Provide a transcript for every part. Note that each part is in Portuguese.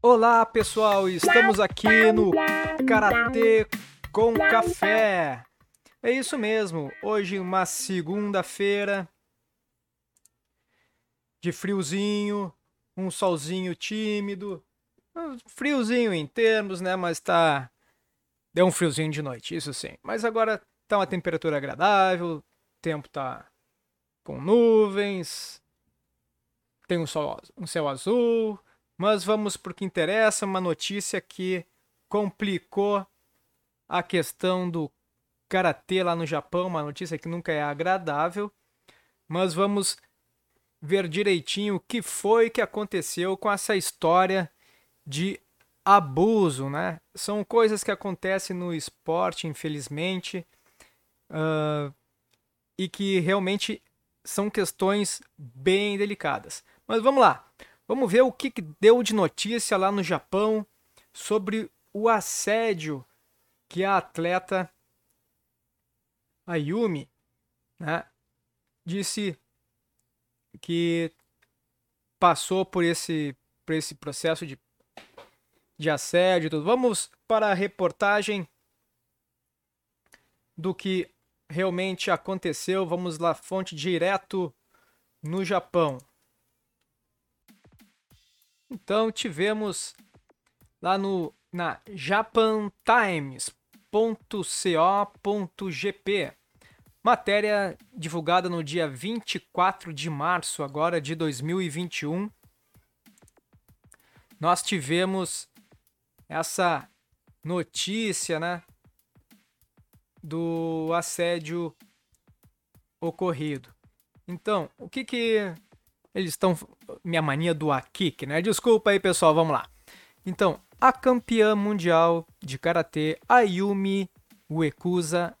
Olá pessoal, estamos aqui no Karatê com Café. É isso mesmo, hoje uma segunda-feira de friozinho, um solzinho tímido, friozinho em termos, né? Mas tá. Deu um friozinho de noite, isso sim. Mas agora tá uma temperatura agradável, o tempo tá com nuvens, tem um, sol, um céu azul. Mas vamos para o que interessa, uma notícia que complicou a questão do karatê lá no Japão, uma notícia que nunca é agradável. Mas vamos ver direitinho o que foi que aconteceu com essa história de abuso, né? São coisas que acontecem no esporte, infelizmente, uh, e que realmente são questões bem delicadas. Mas vamos lá, vamos ver o que, que deu de notícia lá no Japão sobre o assédio que a atleta Ayumi né, disse que passou por esse, por esse processo de, de assédio tudo. Vamos para a reportagem do que realmente aconteceu. Vamos lá, fonte direto no Japão. Então tivemos lá no na japantimes.co.gp matéria divulgada no dia 24 de março agora de 2021. Nós tivemos essa notícia, né, do assédio ocorrido. Então, o que que eles estão minha mania do akik, né? Desculpa aí, pessoal, vamos lá. Então, a campeã mundial de karatê Ayumi Uekusa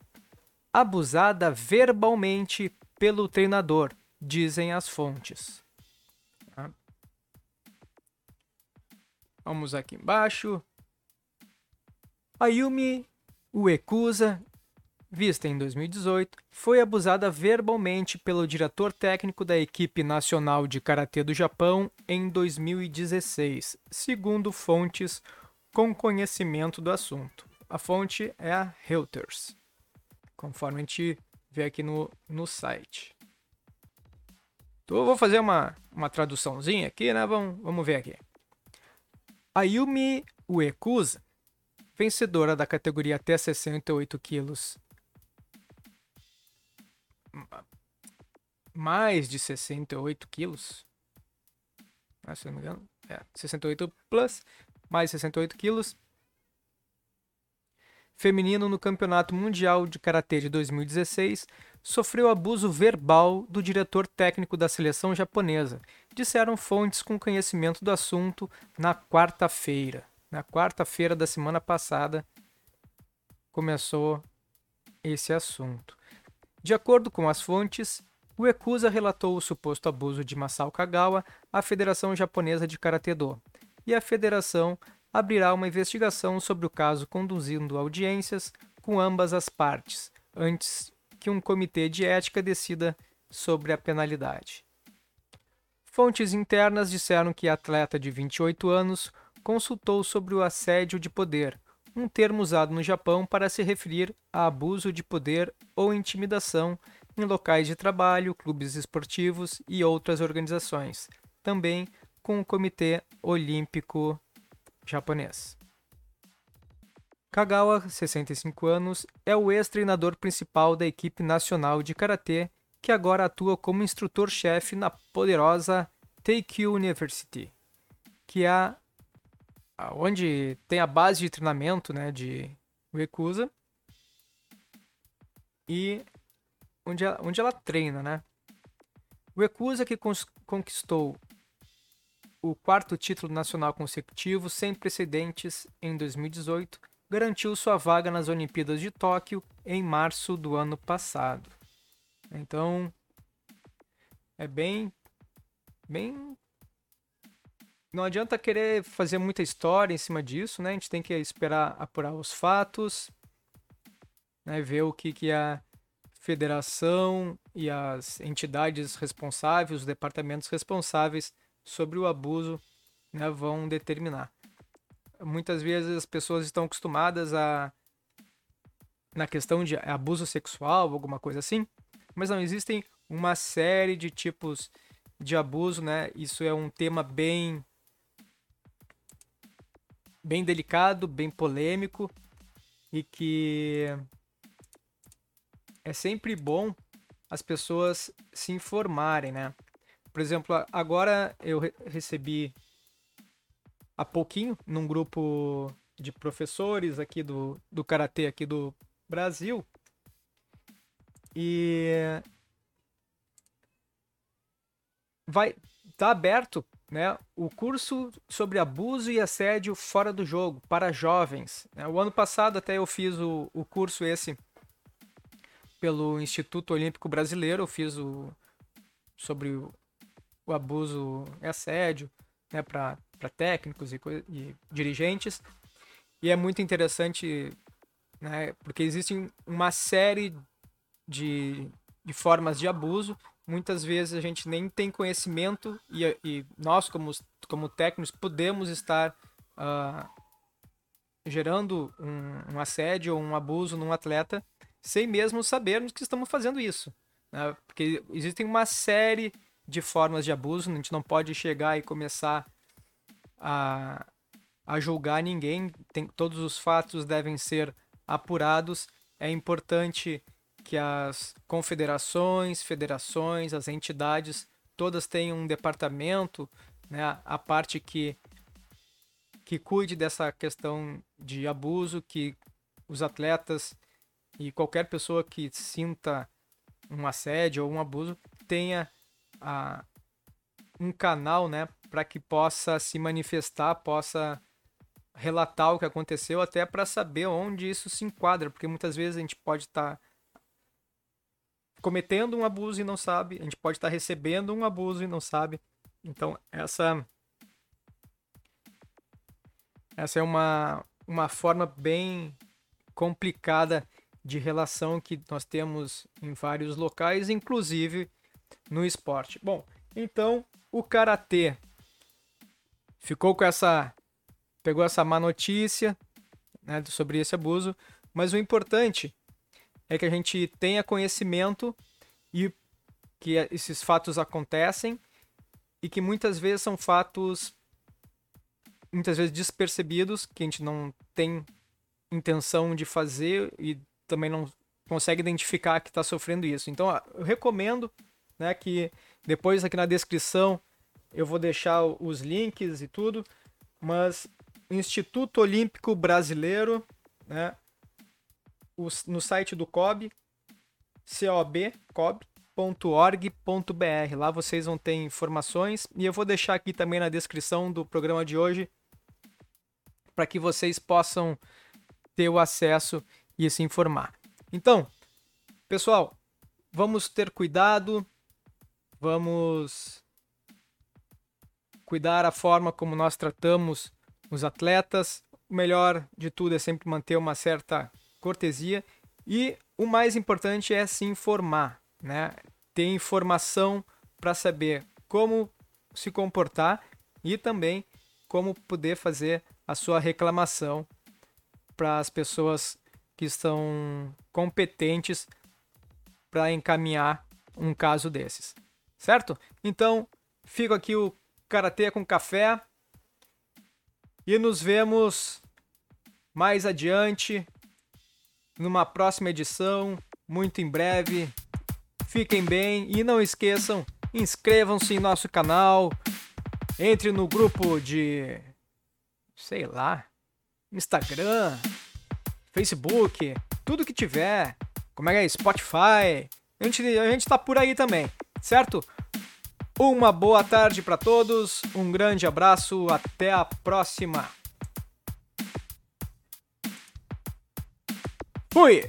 abusada verbalmente pelo treinador, dizem as fontes. Tá? Vamos aqui embaixo. Ayumi Uekusa vista em 2018, foi abusada verbalmente pelo diretor técnico da equipe nacional de karatê do Japão em 2016, segundo fontes com conhecimento do assunto. A fonte é a Reuters, conforme a gente vê aqui no, no site. Então eu vou fazer uma, uma traduçãozinha aqui, né? Vamos, vamos ver aqui. Ayumi Uekusa, vencedora da categoria até 68 quilos mais de 68 quilos. Ah, se não me engano. É, 68 plus, mais 68 quilos. Feminino no Campeonato Mundial de Karatê de 2016 sofreu abuso verbal do diretor técnico da seleção japonesa, disseram fontes com conhecimento do assunto na quarta-feira. Na quarta-feira da semana passada começou esse assunto. De acordo com as fontes, o Ekusa relatou o suposto abuso de Masao Kagawa à Federação Japonesa de Karatê-Do, e a federação abrirá uma investigação sobre o caso conduzindo audiências com ambas as partes, antes que um comitê de ética decida sobre a penalidade. Fontes internas disseram que a atleta de 28 anos consultou sobre o assédio de poder, um termo usado no Japão para se referir a abuso de poder ou intimidação em locais de trabalho, clubes esportivos e outras organizações, também com o Comitê Olímpico Japonês. Kagawa, 65 anos, é o ex-treinador principal da equipe nacional de karatê que agora atua como instrutor-chefe na poderosa Teikyu University, que é onde tem a base de treinamento né, de Recusa e onde ela, onde ela treina, né? O Recusa que conquistou o quarto título nacional consecutivo sem precedentes em 2018, garantiu sua vaga nas Olimpíadas de Tóquio em março do ano passado. Então, é bem bem não adianta querer fazer muita história em cima disso, né? A gente tem que esperar apurar os fatos, né? ver o que, que a federação e as entidades responsáveis, os departamentos responsáveis sobre o abuso né, vão determinar. Muitas vezes as pessoas estão acostumadas a na questão de abuso sexual, alguma coisa assim, mas não existem uma série de tipos de abuso, né? Isso é um tema bem bem delicado, bem polêmico e que é sempre bom as pessoas se informarem, né? Por exemplo, agora eu recebi há pouquinho num grupo de professores aqui do, do Karatê aqui do Brasil e vai tá aberto né, o curso sobre abuso e assédio fora do jogo para jovens. Né? O ano passado até eu fiz o, o curso esse pelo Instituto Olímpico Brasileiro, eu fiz o sobre o, abuso e assédio né, para técnicos e, e dirigentes. E é muito interessante, né, porque existe uma série de, de formas de abuso muitas vezes a gente nem tem conhecimento e, e nós, como, como técnicos, podemos estar uh, gerando um, um, assédio ou um abuso num atleta sem mesmo sabermos que estamos fazendo isso. Né? Porque existem uma série de formas de abuso, a gente não pode chegar e começar a, a julgar ninguém, tem, todos os fatos devem ser apurados. É importante que as confederações, federações, as entidades, todas têm um departamento, né, a parte que que cuide dessa questão de abuso, que os atletas e qualquer pessoa que sinta um assédio ou um abuso tenha a, um canal, né, para que possa se manifestar, possa relatar o que aconteceu, até para saber onde isso se enquadra, porque muitas vezes a gente pode estar tá cometendo um abuso e não sabe, a gente pode estar recebendo um abuso e não sabe. Então, essa essa é uma, uma forma bem complicada de relação que nós temos em vários locais, inclusive no esporte. Bom, então o karatê ficou com essa pegou essa má notícia né, sobre esse abuso, mas o importante é que a gente tenha conhecimento e que esses fatos acontecem e que muitas vezes são fatos muitas vezes despercebidos que a gente não tem intenção de fazer e também não consegue identificar que está sofrendo isso. Então, eu recomendo né, que depois aqui na descrição eu vou deixar os links e tudo, mas Instituto Olímpico Brasileiro, né, no site do COB, cob, cob.org.br. Lá vocês vão ter informações e eu vou deixar aqui também na descrição do programa de hoje para que vocês possam ter o acesso e se informar. Então, pessoal, vamos ter cuidado, vamos cuidar a forma como nós tratamos os atletas. O melhor de tudo é sempre manter uma certa cortesia e o mais importante é se informar, né? Ter informação para saber como se comportar e também como poder fazer a sua reclamação para as pessoas que estão competentes para encaminhar um caso desses. Certo? Então, fico aqui o Karatê com Café. E nos vemos mais adiante numa próxima edição, muito em breve. Fiquem bem e não esqueçam, inscrevam-se em nosso canal, entre no grupo de sei lá, Instagram, Facebook, tudo que tiver, como é que é, Spotify, a gente, a gente tá por aí também, certo? Uma boa tarde para todos, um grande abraço, até a próxima! Fui!